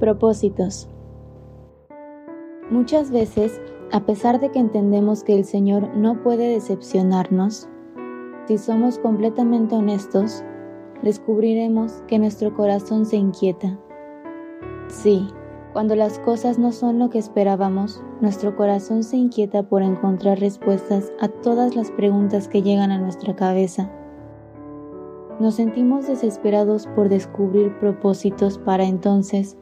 Propósitos. Muchas veces, a pesar de que entendemos que el Señor no puede decepcionarnos, si somos completamente honestos, descubriremos que nuestro corazón se inquieta. Sí, cuando las cosas no son lo que esperábamos, nuestro corazón se inquieta por encontrar respuestas a todas las preguntas que llegan a nuestra cabeza. Nos sentimos desesperados por descubrir propósitos para entonces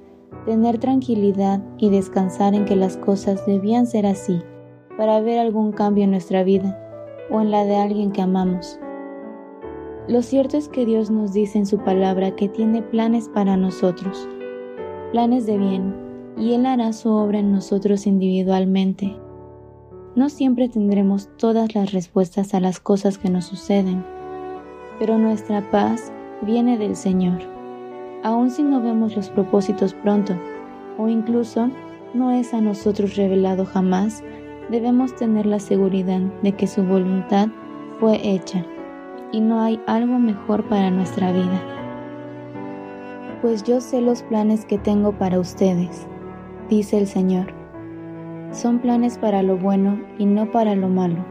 tener tranquilidad y descansar en que las cosas debían ser así para ver algún cambio en nuestra vida o en la de alguien que amamos. Lo cierto es que Dios nos dice en su palabra que tiene planes para nosotros, planes de bien, y Él hará su obra en nosotros individualmente. No siempre tendremos todas las respuestas a las cosas que nos suceden, pero nuestra paz viene del Señor. Aun si no vemos los propósitos pronto, o incluso no es a nosotros revelado jamás, debemos tener la seguridad de que su voluntad fue hecha y no hay algo mejor para nuestra vida. Pues yo sé los planes que tengo para ustedes, dice el Señor. Son planes para lo bueno y no para lo malo,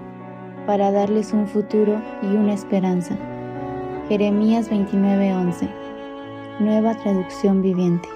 para darles un futuro y una esperanza. Jeremías 29:11, nueva traducción viviente.